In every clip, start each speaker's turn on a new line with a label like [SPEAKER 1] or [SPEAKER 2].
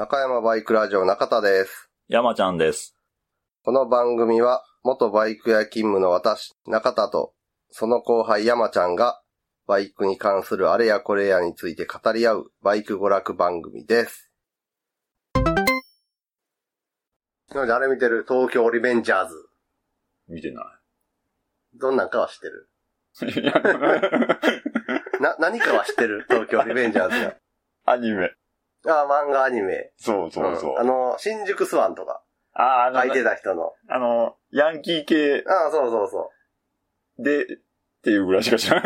[SPEAKER 1] 中山バイクラジオ中田です。
[SPEAKER 2] 山ちゃんです。
[SPEAKER 1] この番組は、元バイク屋勤務の私、中田と、その後輩山ちゃんが、バイクに関するあれやこれやについて語り合う、バイク娯楽番組です。なのであれ見てる東京リベンジャーズ。
[SPEAKER 2] 見てな
[SPEAKER 1] どんなんかは知ってる？
[SPEAKER 2] い。い や
[SPEAKER 1] な、何かは知ってる？東京リベンジャーズ
[SPEAKER 2] アニメ。
[SPEAKER 1] が。あ、漫画アニメ。
[SPEAKER 2] そうそうそう。
[SPEAKER 1] んあの、新宿スワンとか
[SPEAKER 2] ああ、あの、
[SPEAKER 1] 書いてた人の。
[SPEAKER 2] あの、ヤンキー系
[SPEAKER 1] ああ、そうそうそう。
[SPEAKER 2] で、っていうぐらいしか知らん。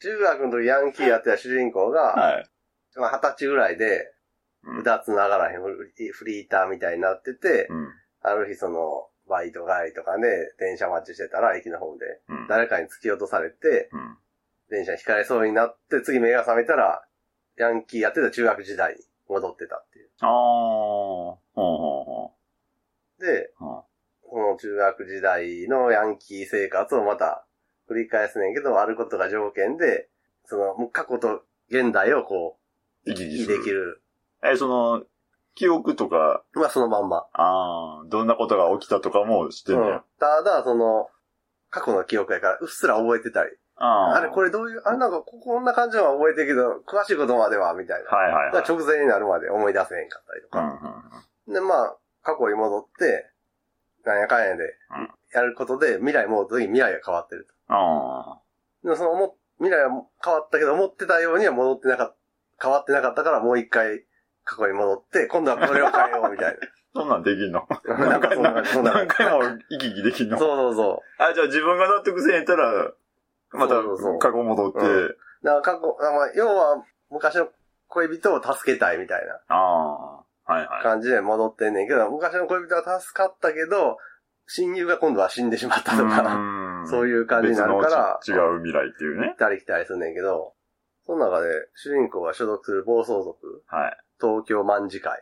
[SPEAKER 1] 中学の時ヤンキーやってた主人公が、
[SPEAKER 2] はい。
[SPEAKER 1] まあ二十歳ぐらいで、
[SPEAKER 2] うん
[SPEAKER 1] 歌つながらへんフリフリーターみたいになってて、
[SPEAKER 2] うん。
[SPEAKER 1] ある日その、バイト帰りとかで電車待ちしてたら駅の方で、
[SPEAKER 2] うん。
[SPEAKER 1] 誰かに突き落とされて、
[SPEAKER 2] うん。
[SPEAKER 1] 電車にひかれそうになって、次目が覚めたら、ヤンキーやってた中学時代に戻ってたっていう。
[SPEAKER 2] ああ、ほうほうほ
[SPEAKER 1] で、
[SPEAKER 2] う。は
[SPEAKER 1] この中学時代のヤンキー生活をまた繰り返すねんけど、あることが条件で、その、もう過去と現代をこう、
[SPEAKER 2] 行き来
[SPEAKER 1] できる。
[SPEAKER 2] え、その、記憶とか、
[SPEAKER 1] まあそのまんま。
[SPEAKER 2] ああ、どんなことが起きたとかも知ってんね
[SPEAKER 1] うん
[SPEAKER 2] や。
[SPEAKER 1] ただ、その、過去の記憶やから、うっすら覚えてたり。
[SPEAKER 2] ああ。
[SPEAKER 1] あれ、これどういう、あれなんか、ここんな感じは覚えてるけど、詳しいことまでは、みたいな。
[SPEAKER 2] はいはいはい。
[SPEAKER 1] 直前になるまで思い出せへんかったりと
[SPEAKER 2] うんうん
[SPEAKER 1] か。で、まあ、過去に戻って、なんやかんやで
[SPEAKER 2] うん、
[SPEAKER 1] やることで、未来戻った時に未来が変わってると。
[SPEAKER 2] あ
[SPEAKER 1] でもその思っ、未来は変わったけど、思ってたようには戻ってなかった、変わってなかったから、もう一回、過去に戻って、今度はこれを変えよう、みたい
[SPEAKER 2] あ。そんなんできんの？
[SPEAKER 1] な。なんかそんなそんな感
[SPEAKER 2] 何回も行き来できん
[SPEAKER 1] じ。
[SPEAKER 2] の？
[SPEAKER 1] そうそうそう。
[SPEAKER 2] あ、じゃあ自分が納得せんやったら、また過去戻って、
[SPEAKER 1] うだから過去、まあ、要は、昔の恋人を助けたいみたいな
[SPEAKER 2] ああ、はいはい。
[SPEAKER 1] 感じで戻ってんねんけど、昔の恋人は助かったけど、親友が今度は死んでしまったとか、そう
[SPEAKER 2] い
[SPEAKER 1] いう感じになるから、
[SPEAKER 2] 違う未来っていうね
[SPEAKER 1] 行っ。たり来たりすんねんけど、その中で主人公が所属する暴走族、
[SPEAKER 2] はい。
[SPEAKER 1] 東京卍会。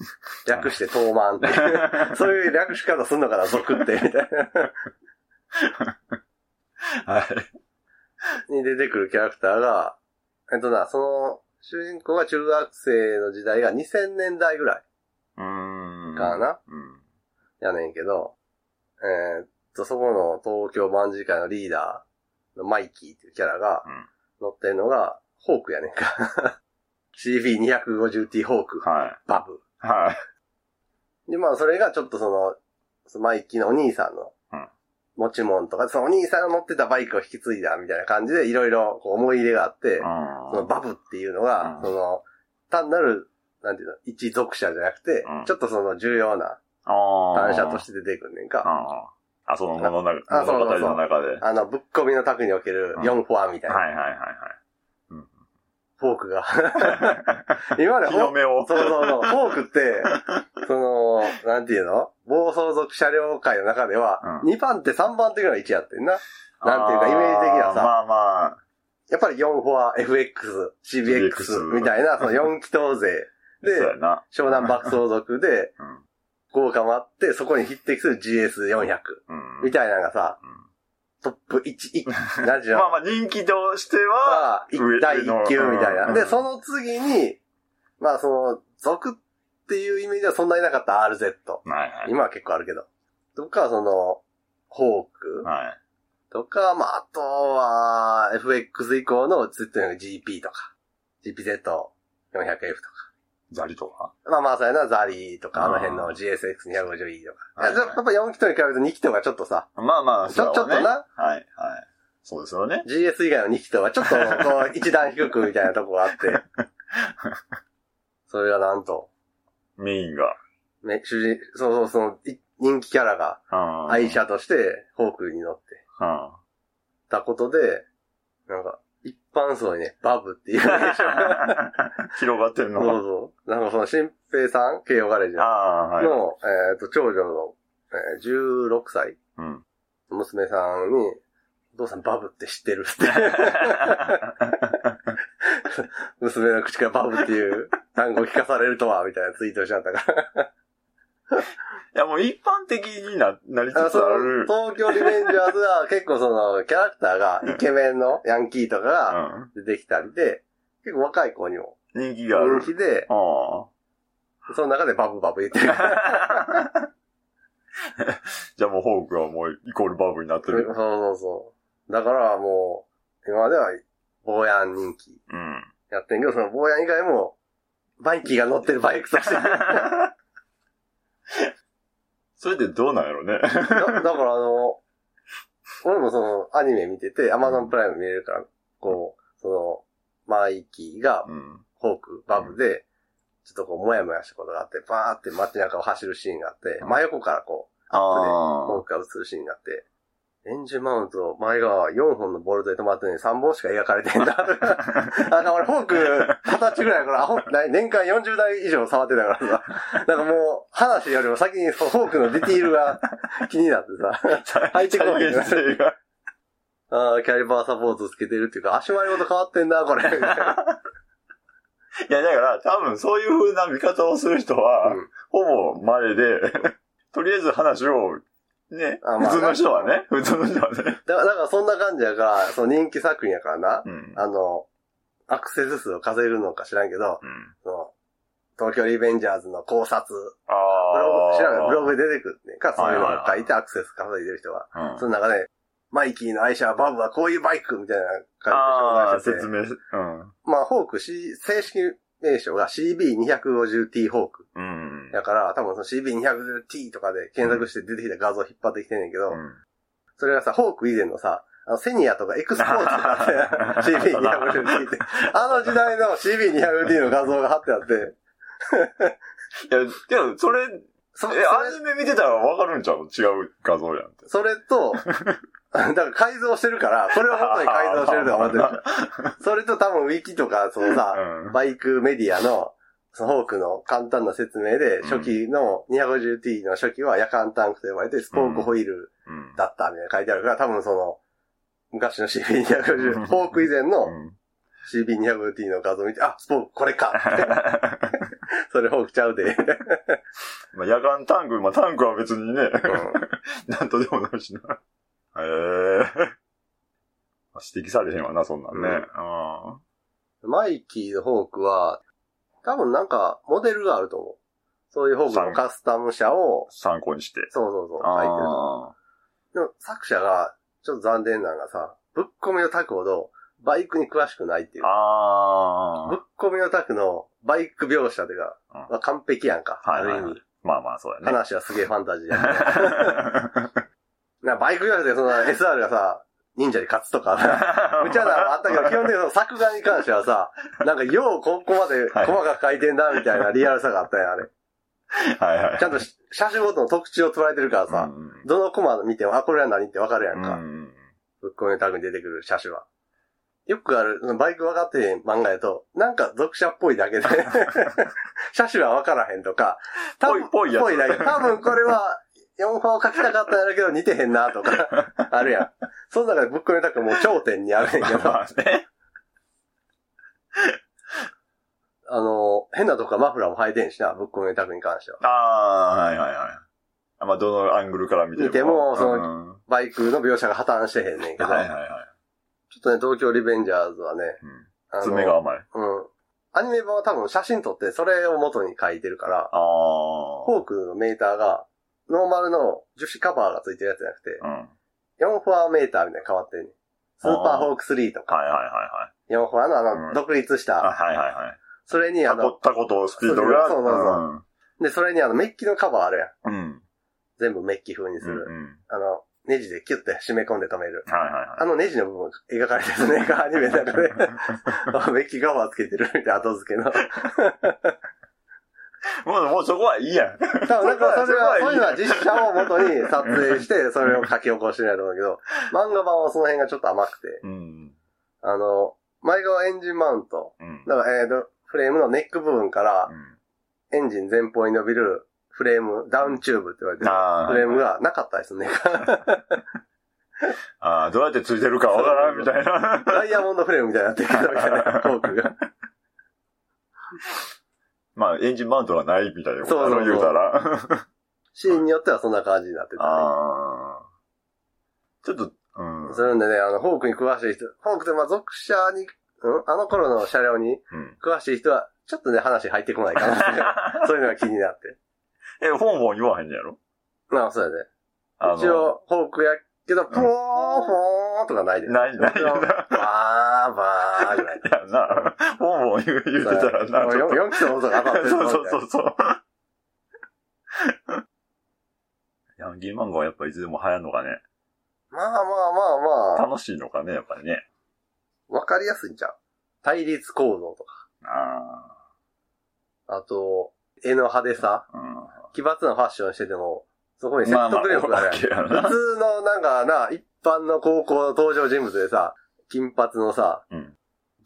[SPEAKER 1] 略して東万っていう。そういう略し方すんのかな、族って、みたいな。
[SPEAKER 2] はい。
[SPEAKER 1] に出てくるキャラクターが、えっとな、その、主人公が中学生の時代が2000年代ぐらいう
[SPEAKER 2] ーん。
[SPEAKER 1] かな、
[SPEAKER 2] うん。
[SPEAKER 1] やねんけど、えーっと、そこの東京卍会のリーダーのマイキーっていうキャラが
[SPEAKER 2] うん
[SPEAKER 1] 乗ってるのが、ホークやねんか。CB250T ホーク、
[SPEAKER 2] はい。
[SPEAKER 1] バブ。
[SPEAKER 2] はい。
[SPEAKER 1] で、まあ、それがちょっとその、そのマイキーのお兄さんの
[SPEAKER 2] うん
[SPEAKER 1] 持ち物とか、そのお兄さんが乗ってたバイクを引き継いだみたいな感じで、いろいろこう思い入れがあって、
[SPEAKER 2] あ
[SPEAKER 1] そのバブっていうのが、
[SPEAKER 2] うん
[SPEAKER 1] その、単なる、なんていうの、一属者じゃなくて、
[SPEAKER 2] うん
[SPEAKER 1] ちょっとその重要な
[SPEAKER 2] あ
[SPEAKER 1] 単車として出てくんねんか。
[SPEAKER 2] あその物の中、
[SPEAKER 1] あそうそうそう
[SPEAKER 2] 物語の中で。はい
[SPEAKER 1] あの、ぶっ込みの卓における
[SPEAKER 2] うん
[SPEAKER 1] 4フォアみたいな、
[SPEAKER 2] はいはい
[SPEAKER 1] フォークが。
[SPEAKER 2] はい。
[SPEAKER 1] 今まで
[SPEAKER 2] 日の目を。
[SPEAKER 1] そうそうそう。フォークって、その、なんていうの？暴走族車両界の中では、
[SPEAKER 2] うん
[SPEAKER 1] 2番手3番手ぐらい位置やってんな。なんていうかイメージ的にはさ
[SPEAKER 2] まあま
[SPEAKER 1] やっぱり4フォア、FX、CBX みたいな、その4気筒勢
[SPEAKER 2] あ、そうや
[SPEAKER 1] で、
[SPEAKER 2] な。
[SPEAKER 1] 湘南爆走族で、
[SPEAKER 2] うん。
[SPEAKER 1] 効果もあって、そこに匹敵する GS400
[SPEAKER 2] うん。
[SPEAKER 1] みたいなのがさ、
[SPEAKER 2] うん
[SPEAKER 1] トップ1、1、何時の
[SPEAKER 2] まあまあ人気としては、
[SPEAKER 1] は、
[SPEAKER 2] 上
[SPEAKER 1] 第1級みたいな。で、
[SPEAKER 2] うん
[SPEAKER 1] その次に、まあその、族っていうイメージではそんなになかった RZ。
[SPEAKER 2] はいはい。
[SPEAKER 1] 今は結構あるけど。とか、その、ホーク
[SPEAKER 2] はい。
[SPEAKER 1] とか、まああとは、FX 以降の Z400GP とか、GPZ400F とか。
[SPEAKER 2] ザリとか？
[SPEAKER 1] まあまあそうやな、ザリーとか、あの辺の
[SPEAKER 2] あー
[SPEAKER 1] GSX250E とか。
[SPEAKER 2] はいはい
[SPEAKER 1] やっぱ4気筒に比べると2気筒がちょっとさ、
[SPEAKER 2] まあまあ、
[SPEAKER 1] ちょ、ちょっとな、
[SPEAKER 2] はい、はい。そうですよね。
[SPEAKER 1] GS 以外の2気筒はちょっと、こう、一段低くみたいなとこがあって、それがなんと、
[SPEAKER 2] メインが。
[SPEAKER 1] ね、主人、そうそう、その、い人気キャラが
[SPEAKER 2] うん
[SPEAKER 1] 愛車として、ホークに乗って
[SPEAKER 2] うん。
[SPEAKER 1] たことで、なんか、一般層にね、バブっていう
[SPEAKER 2] 広がってんの？
[SPEAKER 1] そうそう。なんかその、新平さん、慶応ガレージ
[SPEAKER 2] ああ、はい。
[SPEAKER 1] の、えっ、と、長女の、えー16歳
[SPEAKER 2] うん。
[SPEAKER 1] 娘さんに、お父さんバブって知ってるって。娘の口からバブっていう単語を聞かされるとは、みたいなツイートしちゃったから。
[SPEAKER 2] いや、もう一般的にな、なりつつ
[SPEAKER 1] あ
[SPEAKER 2] る。
[SPEAKER 1] 東京リベンジャーズは結構その、キャラクターがイケメンのヤンキーとかが
[SPEAKER 2] うん。
[SPEAKER 1] 出てきたりで、結構若い子にも
[SPEAKER 2] 人気がある
[SPEAKER 1] 人。気で、
[SPEAKER 2] あ
[SPEAKER 1] その中でバブバブ言ってる。
[SPEAKER 2] じゃあもうホークはもうイコールバブになって
[SPEAKER 1] そう
[SPEAKER 2] る。
[SPEAKER 1] そうそう。だからもう、今までは、ボーヤン人気
[SPEAKER 2] うん。
[SPEAKER 1] やってんけど、そのボーヤン以外も、マイキーが乗ってるバイクとして。だ
[SPEAKER 2] それでどうなんやろね。
[SPEAKER 1] だからあの、俺もその、アニメ見てて、アマゾンプライム見れるから、こう、その、マイキーが
[SPEAKER 2] うん。
[SPEAKER 1] ホーク、バブで、ちょっとこう、もやもやしたことがあって、バーって街中を走るシーンがあって、真横からこう、アップで、ホークが映るシーンがあって、エンジンマウント、前側4本のボルトで止まってるのに3本しか描かれてんだ。なんか俺、フォーク、20歳ぐらいから、アホな年間40台以上触ってたからさ、なんかもう、話よりも先にフォークのディティールが気になってさ、
[SPEAKER 2] あ。
[SPEAKER 1] 入ってこない。あーキャリバーサポートつけてるっていうか、足回りごと変わってんな、これ。い
[SPEAKER 2] や、だから、多分そういう風な見方をする人は、
[SPEAKER 1] うん
[SPEAKER 2] ほぼ稀で、とりあえず話を、ね、
[SPEAKER 1] あまあ
[SPEAKER 2] 普通の人はね、普通の人はね。
[SPEAKER 1] だから、だからそんな感じやから、その人気作品やからな、
[SPEAKER 2] うん。
[SPEAKER 1] あの、アクセス数を数えるのか知らんけど、
[SPEAKER 2] うん。
[SPEAKER 1] その、東京リベンジャーズの考察、
[SPEAKER 2] あ
[SPEAKER 1] ブログ、知らん
[SPEAKER 2] あ。
[SPEAKER 1] ブログで出てくるねんか、そういうのを書いてアクセス稼いでる人が。
[SPEAKER 2] うん
[SPEAKER 1] その中で、マイキーの愛車はバブはこういうバイクみたいな
[SPEAKER 2] あ
[SPEAKER 1] 感
[SPEAKER 2] あ、
[SPEAKER 1] じで紹介してて。
[SPEAKER 2] 説明。うん。
[SPEAKER 1] まあ、ホーク、C、正式名称が CB250T ホーク。
[SPEAKER 2] うん。
[SPEAKER 1] だから、多分その CB250T とかで検索して出てきた画像を引っ張ってきてんねんけど、
[SPEAKER 2] うん
[SPEAKER 1] それがさ、ホーク以前のさ、あの、セニアとかエクスポーツとかあって CB250T って。あの時代の CB250T の画像が貼ってあって、
[SPEAKER 2] いや、けど、それ、
[SPEAKER 1] そ
[SPEAKER 2] え、アニメ見てたらわかるんちゃう？違う画像やんって。
[SPEAKER 1] それと、だから改造してるから、それを元に改造してるとか思ってる。それと多分ウィキとか、そのさ、
[SPEAKER 2] うん
[SPEAKER 1] バイクメディアの、そのホークの簡単な説明で、初期の 250T の初期は夜間タンクと呼ばれて、スポークホイール
[SPEAKER 2] うん。
[SPEAKER 1] だったみたいな書いてあるから、多分その、昔の CB250、フォーク以前の
[SPEAKER 2] うん
[SPEAKER 1] CB250T の画像見て、あ、スポークこれかって。それホークちゃうで。
[SPEAKER 2] まあ、夜間タンク、まあ、タンクは別にね、
[SPEAKER 1] うん
[SPEAKER 2] なんとでもなるしな。へえ。まあ指摘されへんわな、そんなんね。
[SPEAKER 1] うん
[SPEAKER 2] あ
[SPEAKER 1] マイキーのホークは、多分なんか、モデルがあると思う。そういうホークのカスタム車を
[SPEAKER 2] ー、参考にして。
[SPEAKER 1] そうそうそう、書いてる。でも作者が、ちょっと残念なのがさ、ぶっ込みのタクほど、バイクに詳しくないってい
[SPEAKER 2] あ。
[SPEAKER 1] う。
[SPEAKER 2] あ
[SPEAKER 1] ぶっ込みのタクのバイク描写というか、
[SPEAKER 2] うん
[SPEAKER 1] まあ完璧やんか。
[SPEAKER 2] はいはいはい
[SPEAKER 1] ある意味。
[SPEAKER 2] まあまあ、そうやね。
[SPEAKER 1] 話はすげえファンタジーやね。なバイク描写でその SR がさ、忍者に勝つとか、無茶なのあったけど、基本的にその作画に関してはさ、なんかようここまで細かく書いてんだみたいなリアルさがあったやん、あれ。
[SPEAKER 2] はいはい。
[SPEAKER 1] ちゃんとし車種ごとの特徴を捉えてるからさ、
[SPEAKER 2] うん
[SPEAKER 1] どのコマ見ても、あ、これは何ってわかるやんか。
[SPEAKER 2] うん
[SPEAKER 1] ぶっ込みのタグに出てくる車種は。よくある、バイク分かってへん漫画やと、なんか属者っぽいだけで、車種は分からへんとか、多分
[SPEAKER 2] ぽいぽいやつ
[SPEAKER 1] ぽいだけ。多分これは、4本書きたかったんやろうけど似てへんなとか、あるやん。その中でぶっ込みのタグもう頂点にあるねんけど、
[SPEAKER 2] まあね。
[SPEAKER 1] あの、変なとこからマフラーも履いてんしな、ぶっ込みのタグに関しては。
[SPEAKER 2] ああ、はいはいはい。あまあ、どのアングルから見ても。
[SPEAKER 1] 見てもそ
[SPEAKER 2] の、うん
[SPEAKER 1] バイクの描写が破綻してへんねんけど、
[SPEAKER 2] はいはいはい。
[SPEAKER 1] ちょっとね、東京リベンジャーズはね、
[SPEAKER 2] うん爪が甘い。
[SPEAKER 1] うん。アニメ版は多分写真撮ってそれを元に書いてるから、
[SPEAKER 2] ああ。
[SPEAKER 1] フォークのメーターが、ノーマルの樹脂カバーがついてるやつじゃなくて、
[SPEAKER 2] うん。
[SPEAKER 1] 4フォアメーターみたいに変わってんねんスーパーホーク3とか、
[SPEAKER 2] はいはいはいはい。
[SPEAKER 1] 4フォアのあ
[SPEAKER 2] うん
[SPEAKER 1] の、独立し
[SPEAKER 2] あ
[SPEAKER 1] た、
[SPEAKER 2] はいはいはい。
[SPEAKER 1] それにあの、
[SPEAKER 2] タコタコとスピードが。
[SPEAKER 1] そうそうそうで、それにあの、メッキのカバーあるやん。
[SPEAKER 2] うん。うん。
[SPEAKER 1] 全部メッキ風にする。
[SPEAKER 2] うんうん。
[SPEAKER 1] あの、ネジでキュッて締め込んで止める。
[SPEAKER 2] はいはいはい。
[SPEAKER 1] あのネジの部分描かれてるね、アニメの中で。あメッキカバーつけてるみたいな後付けの。
[SPEAKER 2] もう、もうそこはいいやん。
[SPEAKER 1] 多分なんかそれは、
[SPEAKER 2] そ
[SPEAKER 1] ういうのは実車を元に撮影して、それを書き起こしてないと思うけど、漫画版はその辺がちょっと甘くて、
[SPEAKER 2] うん。
[SPEAKER 1] あの、前側エンジンマウント、
[SPEAKER 2] うん。
[SPEAKER 1] だから、えーと、フレームのネック部分からエンジン前方に伸びるフレーム、ダウンチューブって言われてるフレームがなかったですね。
[SPEAKER 2] ああ、どうやってついてるかわからんみたいな。
[SPEAKER 1] ダイヤモンドフレームみたいになってるけど、みたいな、フォークが。
[SPEAKER 2] まあ、エンジンマウントがないみたいなこと
[SPEAKER 1] そうそうそう
[SPEAKER 2] 言うたら。
[SPEAKER 1] シーンによってはそんな感じになってた、ね。
[SPEAKER 2] ああ。ちょっと、うん。
[SPEAKER 1] それんでね、あの、フォークに詳しい人、フォークってまあ属車に、うん？あの頃の車両に
[SPEAKER 2] うん。
[SPEAKER 1] 詳しい人は、ちょっとね、話入ってこないかな。そういうのが気になって。
[SPEAKER 2] え、本も言わへんねやろ？
[SPEAKER 1] まあ、そうやで。
[SPEAKER 2] あの
[SPEAKER 1] 一応、フォークやけど、ポーン、フォーンとかないで。
[SPEAKER 2] ないないよ な
[SPEAKER 1] バー、ぐらい。
[SPEAKER 2] いやな、本も言う言うてたらな、ちょっと
[SPEAKER 1] 4期の音が当たってる
[SPEAKER 2] そうそうそうそう。ヤンキー漫画はやっぱいつでも流行るのかね。
[SPEAKER 1] まあまあまあまあ、
[SPEAKER 2] 楽しいのかね、やっぱりね。
[SPEAKER 1] わかりやすいんちゃう対立構造とか。
[SPEAKER 2] あ
[SPEAKER 1] あと、絵の派手さ。
[SPEAKER 2] あ。うん。
[SPEAKER 1] 奇抜なファッションしてても、そこに説得力がある。
[SPEAKER 2] まあまあ
[SPEAKER 1] 普通のなんかな、一般の高校の登場人物でさ、金髪のさ、
[SPEAKER 2] うん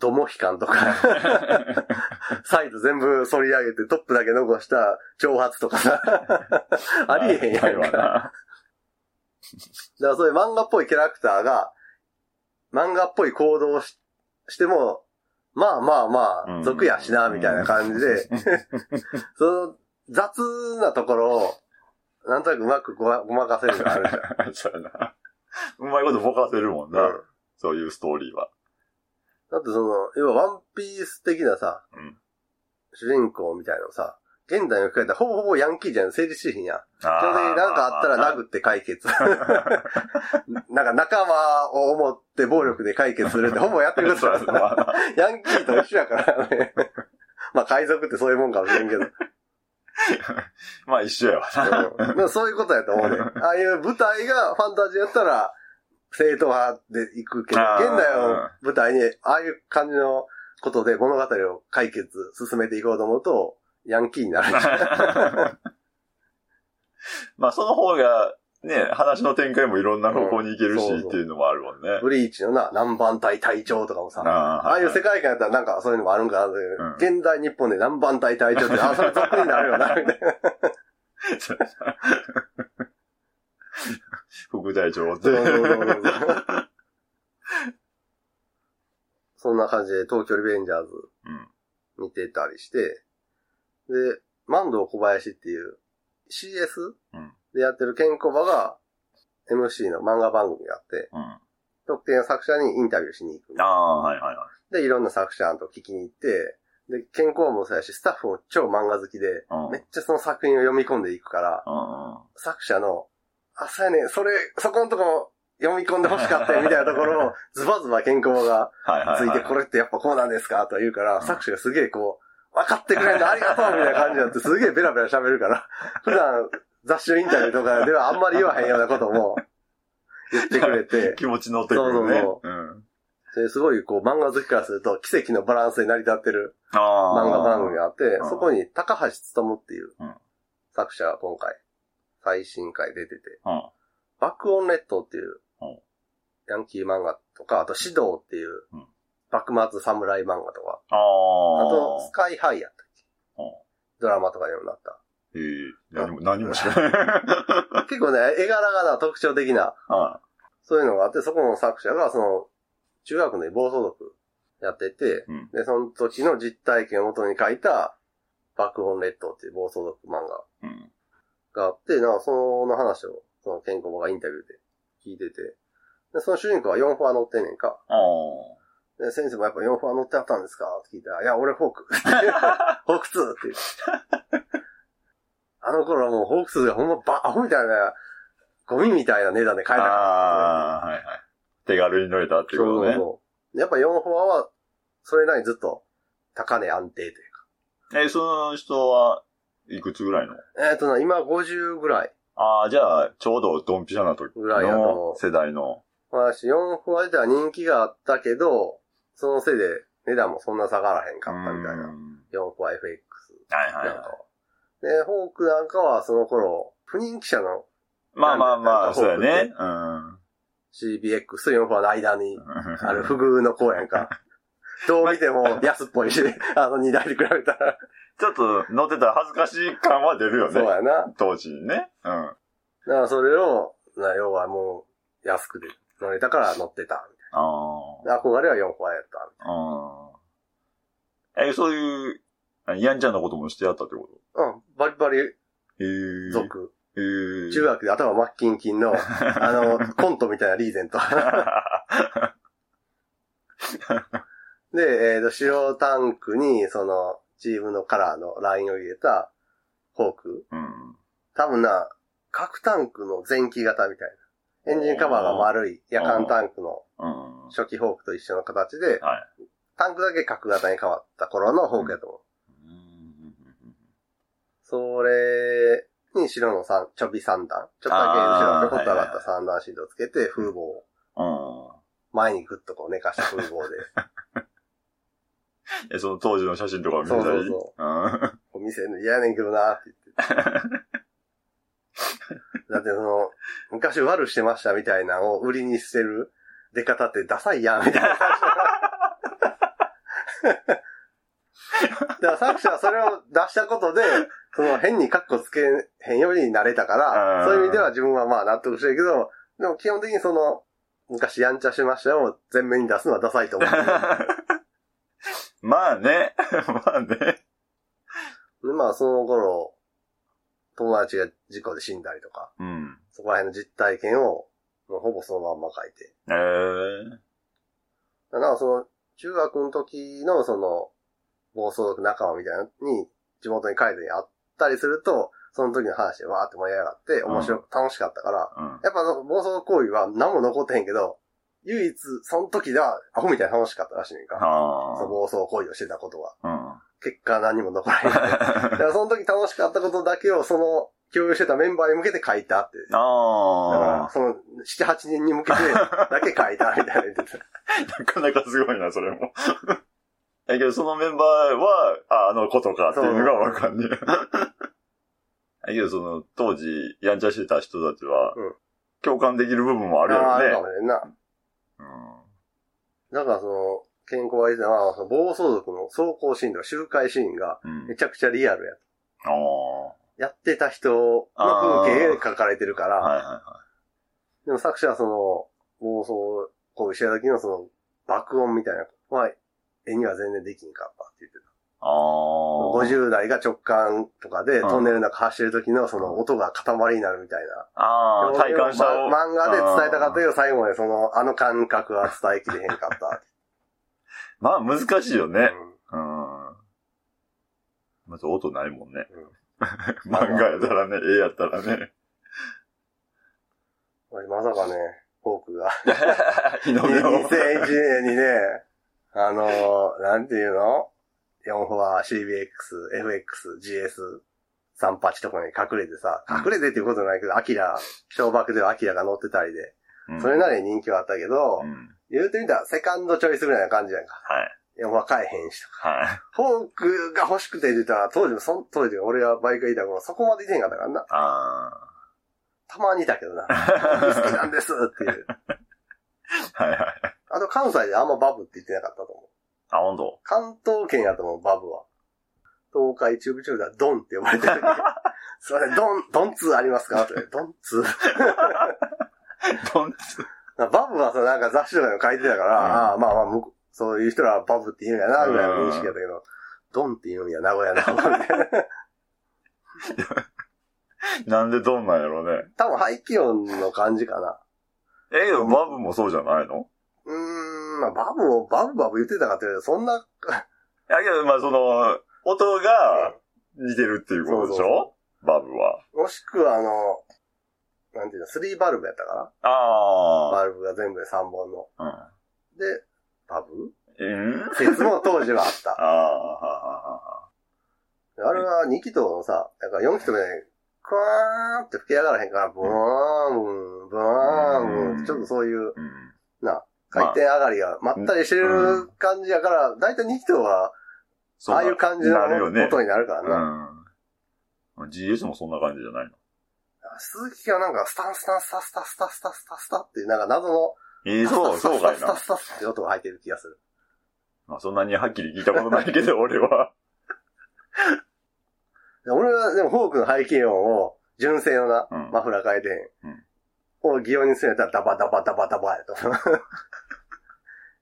[SPEAKER 1] ドモヒカンとか、サイド全部反り上げてトップだけ残した長髪とかさ、ありえへんやんか。だからそういう漫画っぽいキャラクターが、漫画っぽい行動をししても、まあまあまあ、
[SPEAKER 2] うん
[SPEAKER 1] 俗やしな、みたいな感じで、その雑なところを、なんとなくうまくごまごまかせるのがあるじゃん。
[SPEAKER 2] そうやな。うまいことぼかせるもんな。
[SPEAKER 1] うん
[SPEAKER 2] そういうストーリーは。
[SPEAKER 1] だってその、要はワンピース的なさ、
[SPEAKER 2] うん
[SPEAKER 1] 主人公みたいなのさ、現代に置き換えたらほぼほぼヤンキーじゃん、成立しへんやん。基本的になんかあったら殴って解決。なんか仲間を思って暴力で解決するって ほぼやってること
[SPEAKER 2] そうや
[SPEAKER 1] だ
[SPEAKER 2] なまあ
[SPEAKER 1] ヤンキーと一緒やからね。まあ海賊ってそういうもんかもしれんけど。
[SPEAKER 2] まあ一緒やわ
[SPEAKER 1] そういうことやと思うね。ああいう舞台がファンタジーやったら、正統派で行くけど、現代を舞台に、ああいう感じのことで物語を解決、進めていこうと思うと、ヤンキーになる。
[SPEAKER 2] まあその方が、ね、話の展開もいろんな方向に行けるし、
[SPEAKER 1] うんそうそう
[SPEAKER 2] っていうのもあるもんね。
[SPEAKER 1] ブリーチのな、南蛮隊隊長とかもさ、あ
[SPEAKER 2] あ
[SPEAKER 1] あいう世界観やったらなんかそういうのもあるんかなって、現代日本で南蛮隊隊長って、あ、それ俗になるよな、みたいな。
[SPEAKER 2] 副隊長って。
[SPEAKER 1] そんな感じで東京リベンジャーズ
[SPEAKER 2] うん
[SPEAKER 1] 見てたりして、で、万堂小林っていう CS
[SPEAKER 2] うん
[SPEAKER 1] でやってるケンコバが MC の漫画番組があって、
[SPEAKER 2] うん。あ
[SPEAKER 1] 特定の作者にインタビューしに行く。
[SPEAKER 2] あ、はいはいはい。
[SPEAKER 1] で、いろんな作者と聞きに行って、で、ケンコバもそうやし、スタッフも超漫画好きで、
[SPEAKER 2] うん
[SPEAKER 1] めっちゃその作品を読み込んでいくから、
[SPEAKER 2] うん
[SPEAKER 1] 作者の、あ、そうやね、それ、そこのとこ読み込んで欲しかったよみたいなところを、ズバズバ健康が。ついて、これってやっぱこうなんですかと言うから、作者がすげえこう、分かってくれんのありがとうみたいな感じになって、すげえベラベラ喋るから、普段雑誌のインタビューとかではあんまり言わへんようなことも言ってくれて、
[SPEAKER 2] 気持ち乗ってくるね。
[SPEAKER 1] そうそう
[SPEAKER 2] うん。
[SPEAKER 1] ですごいこう漫画好きからすると奇跡のバランスに成り立ってる。漫画番組があって
[SPEAKER 2] う、ん
[SPEAKER 1] そこに高橋努っていう
[SPEAKER 2] うん
[SPEAKER 1] 作者が今回最新回出てて、
[SPEAKER 2] うん。
[SPEAKER 1] 爆音列島っていう
[SPEAKER 2] うん。
[SPEAKER 1] ヤンキー漫画とか、あと指導っていう
[SPEAKER 2] うん。
[SPEAKER 1] 幕末侍漫画とか、
[SPEAKER 2] あ
[SPEAKER 1] とスカイハイやったっけ？
[SPEAKER 2] うん。
[SPEAKER 1] ドラマとかにもなった。
[SPEAKER 2] え。え何も、何も知らない。
[SPEAKER 1] 結構ね、絵柄がな特徴的な、
[SPEAKER 2] あ
[SPEAKER 1] そういうのがあって、そこの作者がその、中学の暴走族やってて、
[SPEAKER 2] うん。
[SPEAKER 1] で、その時の実体験をもとに書いた、爆音列島っていう暴走族漫画。
[SPEAKER 2] うん。
[SPEAKER 1] があって、なんかその話を、そのケンコバがインタビューで聞いてて、で、その主人公は4フォア乗ってんねんか。で、先生もやっぱ4フォア乗ってあったんですか？って聞いたら、いや、俺フォーク。フォーク2って言って。あの頃はもうフォーク2がほんまバアホみたいな、ゴミみたいな値段で買えたから。
[SPEAKER 2] ああ、はいはい。手軽に乗れたっていうことね。
[SPEAKER 1] そうそうそう。やっぱ4フォアは、それなりにずっと高値安定という
[SPEAKER 2] え、その人はいくつぐらいの？
[SPEAKER 1] か。えっ、とな、今50ぐらい。
[SPEAKER 2] ああ、じゃあ、ちょうどドンピシャな時の世代の。
[SPEAKER 1] 私、4フォア自体は人気があったけど、そのせいで値段もそんな下がらへんかったみたいな。
[SPEAKER 2] うん
[SPEAKER 1] 4フォア FX
[SPEAKER 2] はいはいは
[SPEAKER 1] なんかは。で、フォークなんかはその頃、不人気者の
[SPEAKER 2] い。まあまあまあ、そうやね。
[SPEAKER 1] CBX と4フォアの間に
[SPEAKER 2] うん。
[SPEAKER 1] ある不遇の子やんか。どう見ても安っぽいし、あの2台で比べたら。
[SPEAKER 2] ちょっと乗ってたら恥ずかしい感は出るよ
[SPEAKER 1] そう
[SPEAKER 2] ね。
[SPEAKER 1] やな。
[SPEAKER 2] 当時にね。うん。
[SPEAKER 1] だからそれを、な要はもう安くで乗れたから乗ってた。
[SPEAKER 2] ああ。
[SPEAKER 1] で憧れは4フォアやった。
[SPEAKER 2] ああ。え、そういう、あヤンちゃんのこともしてやったってこ
[SPEAKER 1] うん、バリバリ
[SPEAKER 2] え。
[SPEAKER 1] 族。
[SPEAKER 2] へえ。
[SPEAKER 1] 中学で頭真っキンキンの、あの、コントみたいなリーゼント。で、えっ、と、白タンクに、その、チームのカラーのラインを入れたフォーク。
[SPEAKER 2] うん。
[SPEAKER 1] 多分な、核タンクの前期型みたいな。エンジンカバーが丸い夜間タンクの
[SPEAKER 2] うん。
[SPEAKER 1] 初期フォークと一緒の形で、
[SPEAKER 2] はい。
[SPEAKER 1] タンクだけ角型に変わった頃のフォークやと思う。
[SPEAKER 2] うん
[SPEAKER 1] それに白の三ちょび三段。ちょっとだけ後ろにペコッと上がった三段シートをつけて、風防を
[SPEAKER 2] うん。
[SPEAKER 1] 前にグッとこう寝かした風防で。
[SPEAKER 2] え、その当時の写真とかを見たり。
[SPEAKER 1] そうそうそ
[SPEAKER 2] うん。
[SPEAKER 1] お店の嫌やねんけどなって言って。だってその、昔悪してましたみたいなのを売りにしてる出方ってダサいやんみたいな。だから作者はそれを出したことで、その変にカッコつけへんようになれたから、
[SPEAKER 2] うん
[SPEAKER 1] そういう意味では自分はまあ納得してるけど、でも基本的にその、昔やんちゃしましたよを前面に出すのはダサいと思う。
[SPEAKER 2] まあね。まあね。
[SPEAKER 1] でまあその頃、友達が事故で死んだりとか、
[SPEAKER 2] うん。
[SPEAKER 1] そこら辺の実体験を、もうほぼそのまんま書いて。
[SPEAKER 2] ええ
[SPEAKER 1] だからその、中学の時のその、暴走族仲間みたいなのに、地元に帰って会ったりすると、その時の話でわーって盛り上がって、面白く、楽しかったから、
[SPEAKER 2] うん。
[SPEAKER 1] やっぱその暴走行為は何も残ってへんけど、唯一、その時では、アホみたいに楽しかったらしいねんか。
[SPEAKER 2] あ
[SPEAKER 1] その暴走行為をしてたことが。
[SPEAKER 2] あ。
[SPEAKER 1] 結果何も残らへん。だからその時楽しかったことだけをその、共有してたメンバーに向けて書いたって。
[SPEAKER 2] うん。
[SPEAKER 1] だか
[SPEAKER 2] あ
[SPEAKER 1] ら、その、7、8人に向けてだけ書いたみたいな言ってた。
[SPEAKER 2] あ。なかなかすごいな、それも。だけど、そのメンバーは、あ、あのことかっていうのがわかんねえ。だけど、その、当時、やんちゃしてた人たちは、
[SPEAKER 1] うん
[SPEAKER 2] 共感できる部分もあるよ
[SPEAKER 1] ああるか
[SPEAKER 2] ね。
[SPEAKER 1] もしれんな。
[SPEAKER 2] うん。
[SPEAKER 1] だからその、健康がいいのは、その暴走族の走行シーンとか周回シーンが
[SPEAKER 2] うん
[SPEAKER 1] め。ちゃくちゃリアルや。
[SPEAKER 2] ああ。
[SPEAKER 1] やってた人の風景で書かれてるから、
[SPEAKER 2] はいはいは
[SPEAKER 1] でも作者はその、暴走行為した時のその、爆音みたいな、まあ、絵には全然できんかったって言ってた。
[SPEAKER 2] い。ああ。
[SPEAKER 1] 50代が直感とかで
[SPEAKER 2] うん
[SPEAKER 1] トンネルの中走る時のその音が塊になるみたいな。
[SPEAKER 2] ああ、体感したを。
[SPEAKER 1] ま漫画で伝えたかったけど、最後までその、あの感覚は伝えきれへんかった。
[SPEAKER 2] まあ、難しいよね。
[SPEAKER 1] うん
[SPEAKER 2] うん。まず音ないもんね。
[SPEAKER 1] うん
[SPEAKER 2] 漫画やったらね、絵やったらね。
[SPEAKER 1] 俺まさかね、フォークが、
[SPEAKER 2] 日の目を。
[SPEAKER 1] 2001年にね、あのー、なんていうの？?4 フォア、CBX、FX、GS、38とかに隠れてさ、隠れてっていうことないけど、アキラ、小爆ではアキラが乗ってたりで、それなりに人気はあったけど
[SPEAKER 2] う、ん。
[SPEAKER 1] 言うてみたらセカンドチョイスぐらいな感じやんか。
[SPEAKER 2] はい。
[SPEAKER 1] 4フォア買えへんしとか。
[SPEAKER 2] はい。
[SPEAKER 1] フォークが欲しくて言ったら、当時も、そん当時俺がバイクがいた頃、そこまでいてへんかったからな。
[SPEAKER 2] あ
[SPEAKER 1] たまにいたけどな。好きなんですっていう。
[SPEAKER 2] はいはい。
[SPEAKER 1] あと関西であんまバブって言ってなかったと思う。
[SPEAKER 2] あ、本当。
[SPEAKER 1] 関東圏やと思う、バブは。東海中部中ではドンって呼ばれてる。すいません、ドン、ドンツーありますか？ってドンツー。
[SPEAKER 2] どんつ。
[SPEAKER 1] バブはさ、なんか雑誌とかにも書いてたから、
[SPEAKER 2] うん
[SPEAKER 1] ああ、まあまあ、そういう人らはバブって言うんやな、ぐらいの認識やったけど、ドンって言うんや、名古屋の。みたいな
[SPEAKER 2] なんでどんなんやろうね。
[SPEAKER 1] 多分排気音の感じかな。
[SPEAKER 2] え、けどバブもそうじゃないの？
[SPEAKER 1] うーん、まあ、バブをバブバブ言ってたかってそんな、
[SPEAKER 2] いやけど、まあその、音が似てるっていうことでし
[SPEAKER 1] そうそう
[SPEAKER 2] ょバブは。
[SPEAKER 1] もしくはあの、なんていうの、3バルブやったかな？
[SPEAKER 2] あ
[SPEAKER 1] バルブが全部で3本の。
[SPEAKER 2] あ。
[SPEAKER 1] で、バブ？
[SPEAKER 2] うん？
[SPEAKER 1] 説も当時はあった。
[SPEAKER 2] ああ、
[SPEAKER 1] あれは2気筒のさ、だから4気筒で、クワーンって吹き上がらへんから、ブーン、ブーン、
[SPEAKER 2] うん
[SPEAKER 1] ちょっとそういう、
[SPEAKER 2] うん。
[SPEAKER 1] な、回転上がりがまったりしてる感じやから、だいたい2気筒は、ああいう感じの。音になるからな。
[SPEAKER 2] うん。GS もそんな感じじゃないの？
[SPEAKER 1] 鈴木がなんか、スタンスタンスタスタスタスタスタスタっていう、なんか謎の、
[SPEAKER 2] ええそう、そうかいな
[SPEAKER 1] スタス。タスタって音が入ってる気がする。
[SPEAKER 2] まあそんなにはっきり聞いたことないけど、俺は。
[SPEAKER 1] で 俺はでもフォークの排気音を、純正のな、
[SPEAKER 2] うん
[SPEAKER 1] マフラー変えてへん。を擬音にするやったらダバダバダバダバやと。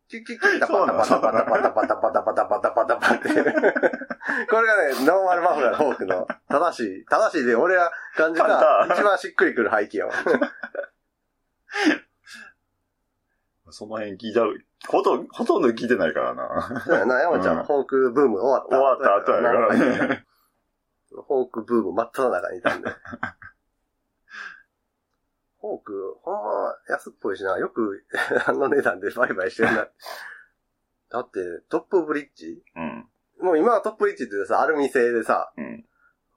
[SPEAKER 1] キュッキュッキュッダバダバダバダバダバダバダバダバダバダバって。これがね、ノーマルマフラーのフォークの正しい、正しいで俺が感じた一番しっくりくる排気音。
[SPEAKER 2] その辺聞いた、ほとんど、ほとんど聞いてないからな。
[SPEAKER 1] そうやな、山ちゃん、
[SPEAKER 2] うん
[SPEAKER 1] フォークブーム終わった。
[SPEAKER 2] 終わった後やからね。
[SPEAKER 1] フォークブーム真っ只中にいたんで。フォーク、ほんま安っぽいしな。よく あの値段で売買してるな。だって、トップブリッジ？
[SPEAKER 2] うん。
[SPEAKER 1] もう今はトップブリッジってさ、アルミ製でさ、
[SPEAKER 2] うん。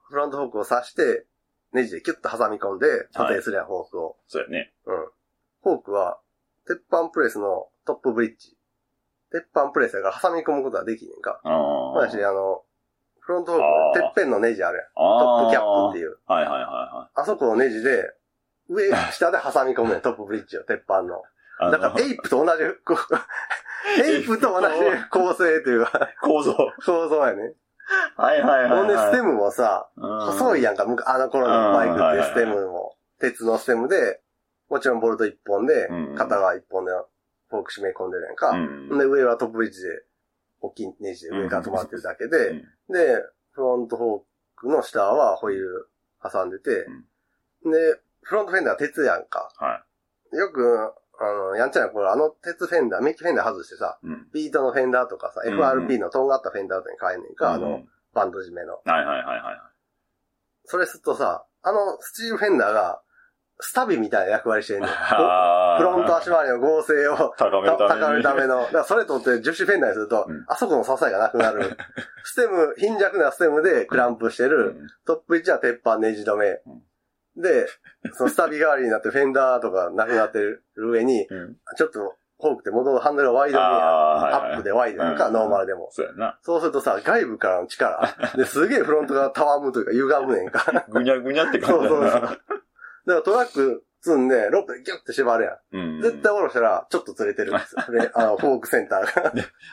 [SPEAKER 1] フロントフォークを刺して、ネジでキュッと挟み込んで固定するやん、フォークを。
[SPEAKER 2] そうやね。
[SPEAKER 1] うん。フォークは、鉄板プレスのトップブリッジ。鉄板プレスやから挟み込むことはできねんか。
[SPEAKER 2] ああ。
[SPEAKER 1] まだし、あの、フロントフォーク、てっぺんのネジあるやん。
[SPEAKER 2] ト
[SPEAKER 1] トップキャップって
[SPEAKER 2] いう。
[SPEAKER 1] いう。
[SPEAKER 2] はいはいはいは
[SPEAKER 1] あそこのネジで、上、下で挟み込むねん、トップブリッジを、鉄板の。
[SPEAKER 2] い。
[SPEAKER 1] だから、エイプと同じ、こう エイプと同じ構成というか、
[SPEAKER 2] 構造。
[SPEAKER 1] 構造やね。
[SPEAKER 2] はいはいはい、はい。
[SPEAKER 1] ほんで、ステムもさ、細い
[SPEAKER 2] や
[SPEAKER 1] やんか、あの頃のバイクってステムも、鉄のステムで、もちろんボルト一本で
[SPEAKER 2] うん、
[SPEAKER 1] 片側一本でフォーク締め込んでるやんか。
[SPEAKER 2] うん
[SPEAKER 1] ほんで、上はトップブリッジで、大きいネジで上から止まってるだけで、で、フロントフォークの下はホイール挟んでて、で、フロントフェンダーは鉄やんか。
[SPEAKER 2] は
[SPEAKER 1] よく、あの、やんちゃな頃、あの鉄フェンダー、メッキフェンダー外してさ、
[SPEAKER 2] い。うん。
[SPEAKER 1] ビートのフェンダーとかさ、
[SPEAKER 2] うん
[SPEAKER 1] FRP のとんがったフェンダーとに変えんねんか、あの、
[SPEAKER 2] うん
[SPEAKER 1] バンド締めの。
[SPEAKER 2] はいはいはいはい。
[SPEAKER 1] それするとさ、あのスチールフェンダーが、スタビみたいな役割してんねん。フロント足回りの剛性を
[SPEAKER 2] 高めるために。
[SPEAKER 1] 高めるための。だからそれとって樹脂フェンダーにすると、
[SPEAKER 2] うん
[SPEAKER 1] あそこの支えがなくなる。ステム、貧弱なステムでクランプしてる。トップ位置は鉄板ネジ止め。で、そのスタビ代わりになってフェンダーとかなくなってる上に、
[SPEAKER 2] うん。うん。
[SPEAKER 1] ちょっとフォークって元のハンドルがワイドにアップでワイドか、
[SPEAKER 2] うん
[SPEAKER 1] ノーマルでも。
[SPEAKER 2] そうやな。
[SPEAKER 1] そうするとさ、外部からの力。で、すげえフロントがたわむというか歪むねんか。
[SPEAKER 2] ぐにゃぐにゃって感じだ
[SPEAKER 1] そうそうそう。だ
[SPEAKER 2] な。
[SPEAKER 1] からトラック積んで、ロープでギュッて縛るやん。
[SPEAKER 2] うん。
[SPEAKER 1] 絶対下ろしたら、ちょっとずれてるんですよ。で、あの、フォークセンターが。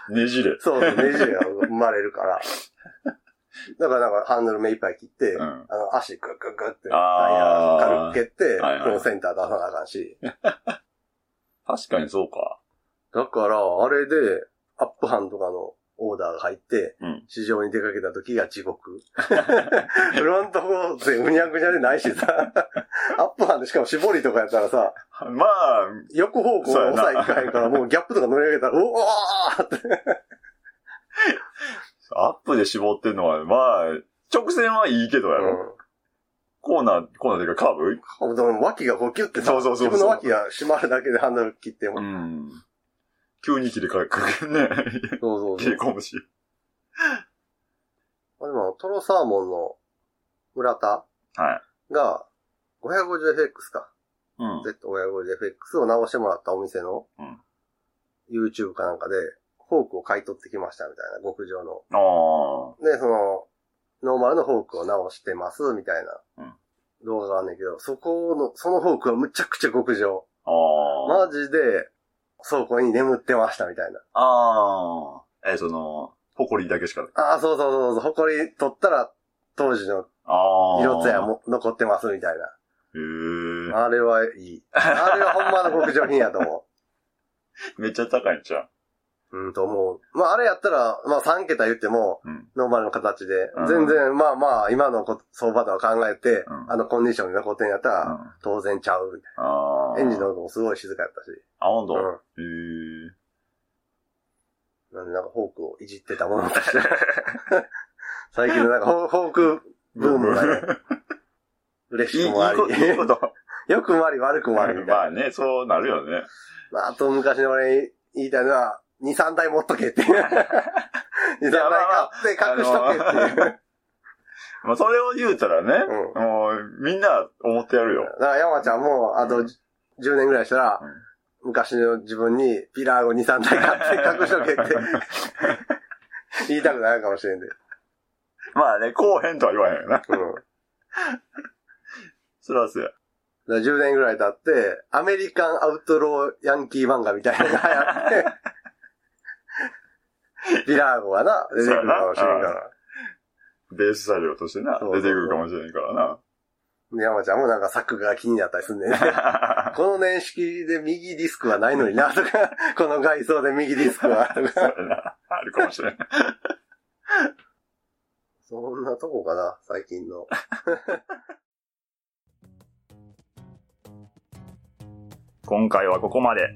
[SPEAKER 2] ねじれ。
[SPEAKER 1] そうそう、ネジが生まれるから。だからなんかハンドル目いっぱい切って、
[SPEAKER 2] うん
[SPEAKER 1] あの、足グッグッグッって、タイヤ軽く蹴って、
[SPEAKER 2] はいはい
[SPEAKER 1] このセンター出さなあかんし。
[SPEAKER 2] 確かにそうか。
[SPEAKER 1] だから、あれで、アップハンとかのオーダーが入って、
[SPEAKER 2] うん。
[SPEAKER 1] 市場に出かけた時が地獄。フロントフォークでうにゃぐにゃでないしさ、アップハンでしかも絞りとかやったらさ、
[SPEAKER 2] まあ、
[SPEAKER 1] 横方向を押さえいかへんから、もうギャップとか乗り上げたら、うおーって。
[SPEAKER 2] アップで絞ってんのは、まあ、直線はいいけどやろ。コーナー、コーナーというかカーブ？
[SPEAKER 1] うん。でも脇がこうキュッてさ、
[SPEAKER 2] そうそうそう
[SPEAKER 1] 自分の脇が閉まるだけでハンドル切っても。
[SPEAKER 2] うん。急に切り替えかける ね。
[SPEAKER 1] そうそう
[SPEAKER 2] 切
[SPEAKER 1] そう。
[SPEAKER 2] り込むし。
[SPEAKER 1] でも、トロサーモンの村田
[SPEAKER 2] はい。
[SPEAKER 1] が、550FX か。
[SPEAKER 2] うん。
[SPEAKER 1] Z550FX を直してもらったお店の、
[SPEAKER 2] うん
[SPEAKER 1] YouTube かなんかで、フォークを買い取ってきましたみたいな、極上の。で、その、ノーマルのフォークを直してます、みたいな
[SPEAKER 2] うん
[SPEAKER 1] 動画があんねんけど、そこの、そのフォークはむちゃくちゃ極上。マジで、倉庫に眠ってました、みたいな。
[SPEAKER 2] ああ。え、その、埃だけしか。
[SPEAKER 1] ああ、そうそうそうそう、埃取ったら、当時の。色艶も残ってます、みたいな。
[SPEAKER 2] へえ。
[SPEAKER 1] あれはいい。あれはほんまの極上品やと思
[SPEAKER 2] めっちゃ高いんちゃう
[SPEAKER 1] う。うん、と思う。まあ、あれやったら、まあ、3桁言っても、
[SPEAKER 2] うん。
[SPEAKER 1] ノーマルの形で
[SPEAKER 2] う、ん
[SPEAKER 1] 全然、まあまあ、今のこと相場とは考えて、
[SPEAKER 2] うん
[SPEAKER 1] あのコンディションに残ってんやったら、
[SPEAKER 2] うん
[SPEAKER 1] 当然ちゃう、みたい
[SPEAKER 2] あ。
[SPEAKER 1] エンジンの音もすごい静かやったし。
[SPEAKER 2] あ、ほんと。
[SPEAKER 1] うん。
[SPEAKER 2] へえ。
[SPEAKER 1] なんでなんかフォークをいじってたものとして。最近のなんかフォフォークブームがね、嬉
[SPEAKER 2] いい、いい
[SPEAKER 1] しくもあり、
[SPEAKER 2] こと、いいこと。
[SPEAKER 1] 良くもあり悪くもありみたいな。
[SPEAKER 2] まあね、そうなるよね。
[SPEAKER 1] まあ、あと昔の俺に言いたいのは、2、3台持っとけっていう。2、3台買って隠しとけっていう。
[SPEAKER 2] まあ、それを言うたらね、
[SPEAKER 1] うん
[SPEAKER 2] もう、みんな思ってやるよ。
[SPEAKER 1] だから山ちゃんも、あと
[SPEAKER 2] うん
[SPEAKER 1] 10年ぐらいしたら、
[SPEAKER 2] うん
[SPEAKER 1] 昔の自分にピラーを2、3台買って隠しとけって 言いたくなるかもしれんで。
[SPEAKER 2] まあね、こうへんとは言わへんよな。
[SPEAKER 1] うん。
[SPEAKER 2] それはそうや。
[SPEAKER 1] ら10年ぐらい経って、アメリカンアウトローヤンキー漫画みたいなのが流行って、ピラーゴがな、出てくるかもしれんから。
[SPEAKER 2] ベース車両としてな出てくるかもしれんからな。
[SPEAKER 1] で山ちゃんもなんか作画が気になったりすんねんね。この年式で右ディスクはないのにな、とか、この外装で右ディスクは、とか。
[SPEAKER 2] あるかもしれん。
[SPEAKER 1] そんなとこかな、最近の。
[SPEAKER 2] 今回はここまで。